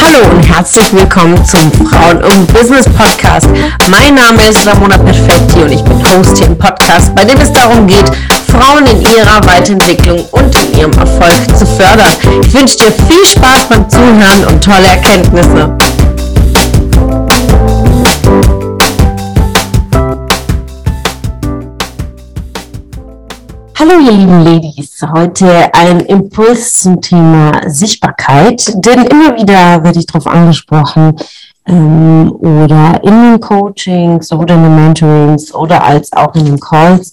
Hallo und herzlich willkommen zum Frauen und Business Podcast. Mein Name ist Ramona Perfetti und ich bin Host hier im Podcast, bei dem es darum geht, Frauen in ihrer Weiterentwicklung und in ihrem Erfolg zu fördern. Ich wünsche dir viel Spaß beim Zuhören und tolle Erkenntnisse. Hallo ihr lieben Ladies, heute ein Impuls zum Thema Sichtbarkeit, denn immer wieder werde ich darauf angesprochen ähm, oder in den Coachings oder in den Mentorings oder als auch in den Calls.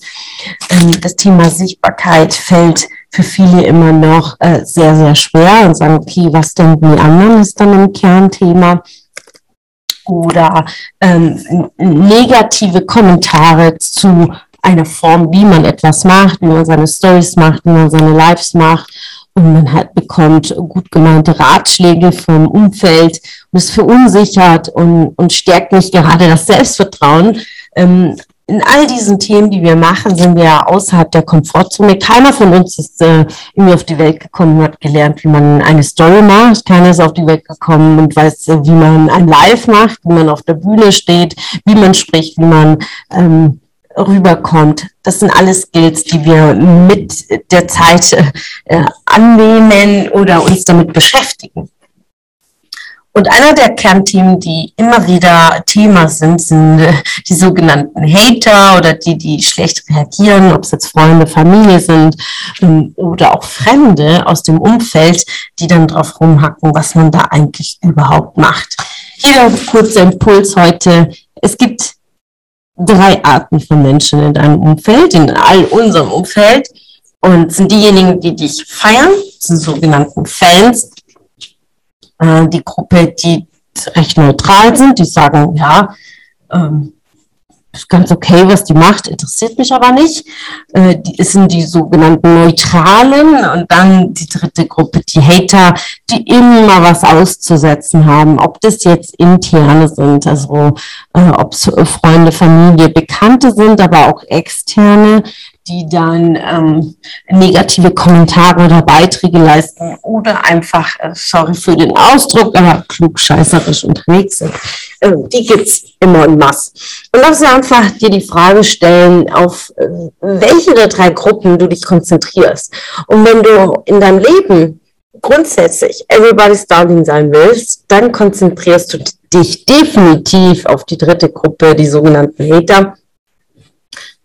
Ähm, das Thema Sichtbarkeit fällt für viele immer noch äh, sehr, sehr schwer und sagen, okay, was denken die anderen, ist dann ein Kernthema oder ähm, negative Kommentare zu eine Form, wie man etwas macht, wie man seine Stories macht, wie man seine Lives macht. Und man halt bekommt gut gemeinte Ratschläge vom Umfeld und ist verunsichert und, und stärkt nicht gerade das Selbstvertrauen. Ähm, in all diesen Themen, die wir machen, sind wir ja außerhalb der Komfortzone. Keiner von uns ist äh, irgendwie auf die Welt gekommen und hat gelernt, wie man eine Story macht. Keiner ist auf die Welt gekommen und weiß, äh, wie man ein Live macht, wie man auf der Bühne steht, wie man spricht, wie man ähm, rüberkommt. Das sind alles Skills, die wir mit der Zeit äh, annehmen oder uns damit beschäftigen. Und einer der Kernthemen, die immer wieder Thema sind, sind äh, die sogenannten Hater oder die, die schlecht reagieren, ob es jetzt Freunde, Familie sind ähm, oder auch Fremde aus dem Umfeld, die dann drauf rumhacken, was man da eigentlich überhaupt macht. Hier kurzer Impuls heute. Es gibt drei Arten von Menschen in deinem Umfeld, in all unserem Umfeld. Und sind diejenigen, die dich feiern, sind sogenannten Fans. Äh, die Gruppe, die recht neutral sind, die sagen, ja, ähm, ganz okay, was die macht, interessiert mich aber nicht. Äh, die sind die sogenannten Neutralen und dann die dritte Gruppe, die Hater, die immer was auszusetzen haben, ob das jetzt interne sind, also äh, ob es Freunde, Familie, Bekannte sind, aber auch externe, die dann ähm, negative Kommentare oder Beiträge leisten oder einfach, äh, sorry für den Ausdruck, aber klugscheißerisch unterwegs sind. Äh, die gibt's immer en masse. Und lass dir einfach dir die Frage stellen, auf äh, welche der drei Gruppen du dich konzentrierst. Und wenn du in deinem Leben grundsätzlich everybody's darling sein willst, dann konzentrierst du dich definitiv auf die dritte Gruppe, die sogenannten Hater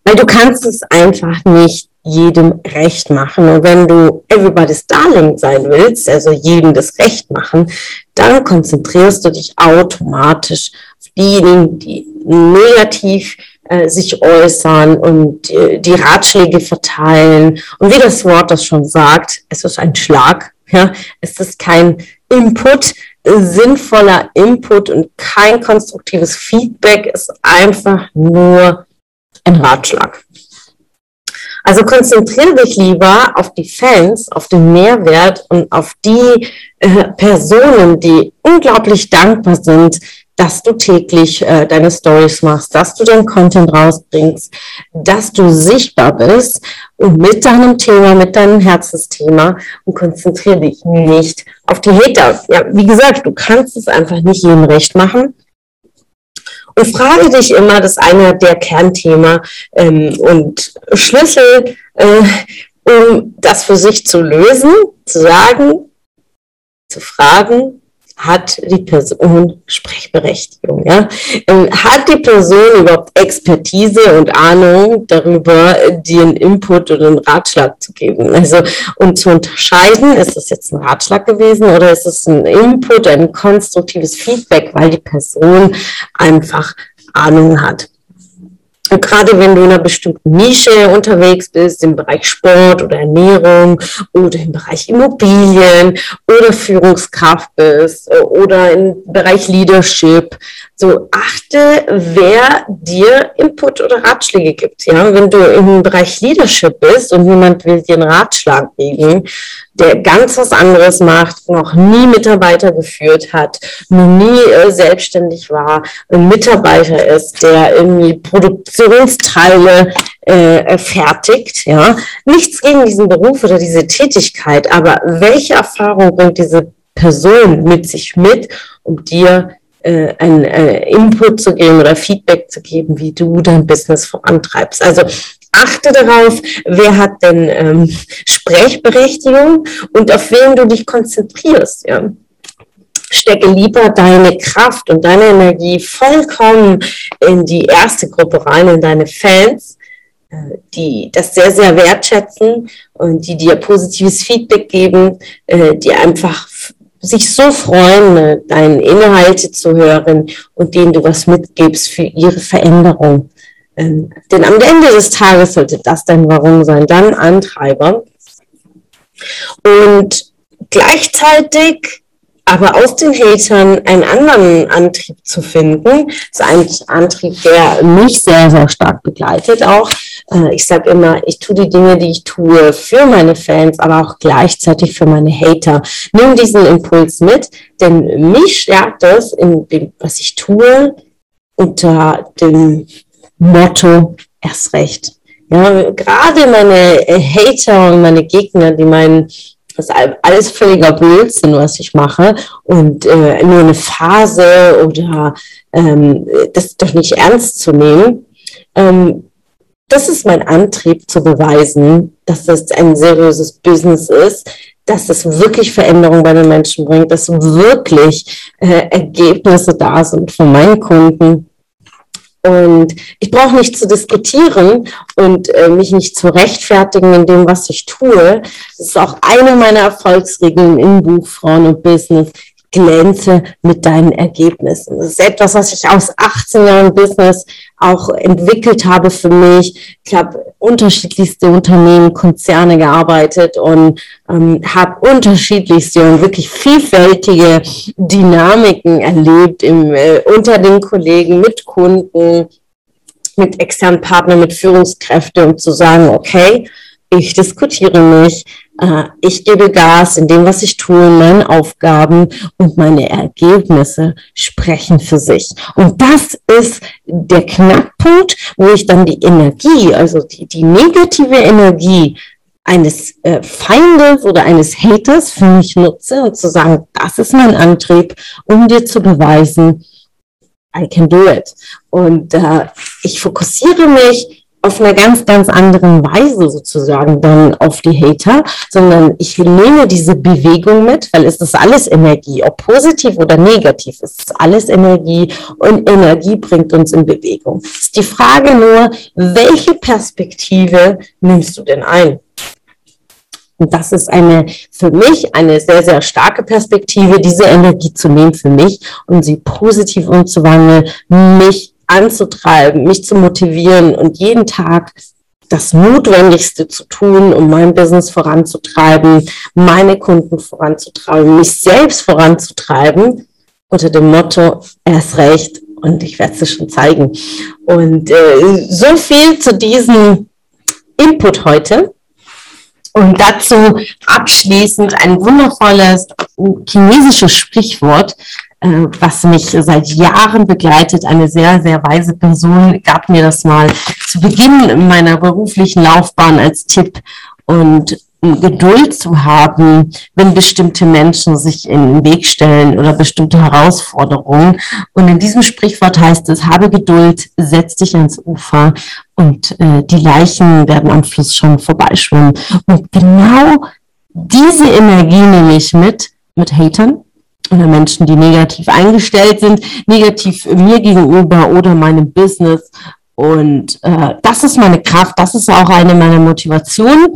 weil du kannst es einfach nicht jedem recht machen. Und wenn du everybody's darling sein willst, also jedem das Recht machen, dann konzentrierst du dich automatisch auf diejenigen, die negativ äh, sich äußern und äh, die Ratschläge verteilen. Und wie das Wort das schon sagt, es ist ein Schlag. Ja, es ist kein Input, sinnvoller Input und kein konstruktives Feedback ist einfach nur ein Ratschlag. Also konzentriere dich lieber auf die Fans, auf den Mehrwert und auf die äh, Personen, die unglaublich dankbar sind, dass du täglich äh, deine Stories machst, dass du deinen Content rausbringst, dass du sichtbar bist und mit deinem Thema, mit deinem Herzensthema und konzentriere dich nicht auf die Hater. Ja, wie gesagt, du kannst es einfach nicht jedem recht machen. Und frage dich immer, das ist einer der Kernthema ähm, und Schlüssel, äh, um das für sich zu lösen, zu sagen, zu fragen, hat die Person Sprechberechtigung? Ja? Ähm, hat die Person überhaupt Expertise und Ahnung darüber, dir einen Input oder einen Ratschlag zu geben? Also, um zu unterscheiden, ist das jetzt ein Ratschlag gewesen oder ist es ein Input, ein konstruktives Feedback, weil die Person einfach Ahnung hat. Gerade wenn du in einer bestimmten Nische unterwegs bist, im Bereich Sport oder Ernährung oder im Bereich Immobilien oder Führungskraft bist äh, oder im Bereich Leadership, so achte, wer dir Input oder Ratschläge gibt. Ja, wenn du im Bereich Leadership bist und jemand will dir einen Ratschlag geben, der ganz was anderes macht, noch nie Mitarbeiter geführt hat, noch nie äh, selbstständig war, ein Mitarbeiter ist, der irgendwie Produktionsteile äh, fertigt, ja. Nichts gegen diesen Beruf oder diese Tätigkeit, aber welche Erfahrung bringt diese Person mit sich mit, um dir äh, einen äh, Input zu geben oder Feedback zu geben, wie du dein Business vorantreibst. Also achte darauf, wer hat denn ähm, Sprechberechtigung und auf wen du dich konzentrierst. Ja. Stecke lieber deine Kraft und deine Energie vollkommen in die erste Gruppe rein, in deine Fans, äh, die das sehr, sehr wertschätzen und die dir positives Feedback geben, äh, die einfach sich so freuen, ne, deine Inhalte zu hören und denen du was mitgibst für ihre Veränderung. Ähm, denn am Ende des Tages sollte das dein Warum sein, dann Antreiber. Und gleichzeitig aber aus den Hatern einen anderen Antrieb zu finden, ist ein Antrieb, der mich sehr, sehr stark begleitet auch. Äh, ich sage immer, ich tue die Dinge, die ich tue, für meine Fans, aber auch gleichzeitig für meine Hater. Nimm diesen Impuls mit, denn mich stärkt es in dem, was ich tue, unter dem Motto erst recht. Ja, gerade meine äh, Hater und meine Gegner, die meinen, das ist alles völliger Blödsinn, was ich mache und äh, nur eine Phase oder ähm, das doch nicht ernst zu nehmen. Ähm, das ist mein Antrieb zu beweisen, dass das ein seriöses Business ist, dass es wirklich Veränderungen bei den Menschen bringt, dass wirklich äh, Ergebnisse da sind von meinen Kunden und ich brauche nicht zu diskutieren und äh, mich nicht zu rechtfertigen in dem, was ich tue. Das ist auch eine meiner Erfolgsregeln im Buch Frauen und Business glänze mit deinen Ergebnissen. Das ist etwas, was ich aus 18 Jahren Business auch entwickelt habe für mich. Ich habe unterschiedlichste Unternehmen, Konzerne gearbeitet und ähm, habe unterschiedlichste und wirklich vielfältige Dynamiken erlebt im, äh, unter den Kollegen, mit Kunden, mit externen Partnern, mit Führungskräften, um zu sagen, okay, ich diskutiere mich, äh, ich gebe Gas in dem, was ich tue, in meinen Aufgaben und meine Ergebnisse sprechen für sich. Und das ist der Knackpunkt, wo ich dann die Energie, also die, die negative Energie eines äh, Feindes oder eines Haters für mich nutze und zu sagen, das ist mein Antrieb, um dir zu beweisen, I can do it. Und äh, ich fokussiere mich auf einer ganz, ganz anderen Weise sozusagen dann auf die Hater, sondern ich nehme diese Bewegung mit, weil es ist alles Energie, ob positiv oder negativ, es ist alles Energie und Energie bringt uns in Bewegung. Es ist die Frage nur, welche Perspektive nimmst du denn ein? Und das ist eine, für mich eine sehr, sehr starke Perspektive, diese Energie zu nehmen für mich und sie positiv umzuwandeln, mich anzutreiben, mich zu motivieren und jeden Tag das Notwendigste zu tun, um mein Business voranzutreiben, meine Kunden voranzutreiben, mich selbst voranzutreiben, unter dem Motto, erst recht und ich werde es schon zeigen. Und äh, so viel zu diesem Input heute. Und dazu abschließend ein wundervolles chinesisches Sprichwort, äh, was mich seit Jahren begleitet. Eine sehr, sehr weise Person gab mir das mal zu Beginn meiner beruflichen Laufbahn als Tipp. Und Geduld zu haben, wenn bestimmte Menschen sich in den Weg stellen oder bestimmte Herausforderungen. Und in diesem Sprichwort heißt es, habe Geduld, setz dich ans Ufer und äh, die Leichen werden am Fluss schon vorbeischwimmen. Und genau diese Energie nehme ich mit, mit Hatern, oder Menschen, die negativ eingestellt sind, negativ mir gegenüber oder meinem Business. Und äh, das ist meine Kraft, das ist auch eine meiner Motivationen.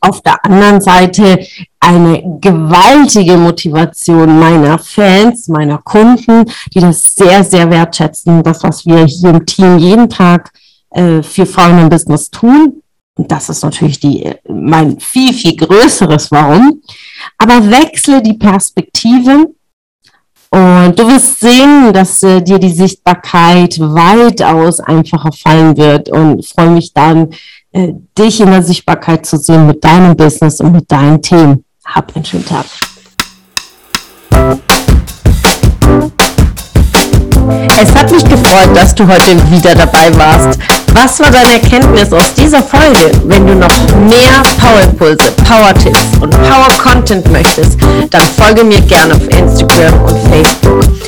Auf der anderen Seite eine gewaltige Motivation meiner Fans, meiner Kunden, die das sehr, sehr wertschätzen, das, was wir hier im Team jeden Tag äh, für Frauen im Business tun. Und das ist natürlich die, mein viel, viel größeres Warum. Aber wechsle die Perspektive und du wirst sehen, dass äh, dir die Sichtbarkeit weitaus einfacher fallen wird und freue mich dann, äh, dich in der Sichtbarkeit zu sehen mit deinem Business und mit deinen Themen. Hab einen schönen Tag. Es hat mich gefreut, dass du heute wieder dabei warst. Was war deine Erkenntnis aus dieser Folge? Wenn du noch mehr Powerimpulse, Power-Tipps und Power-Content möchtest, dann folge mir gerne auf Instagram und Facebook.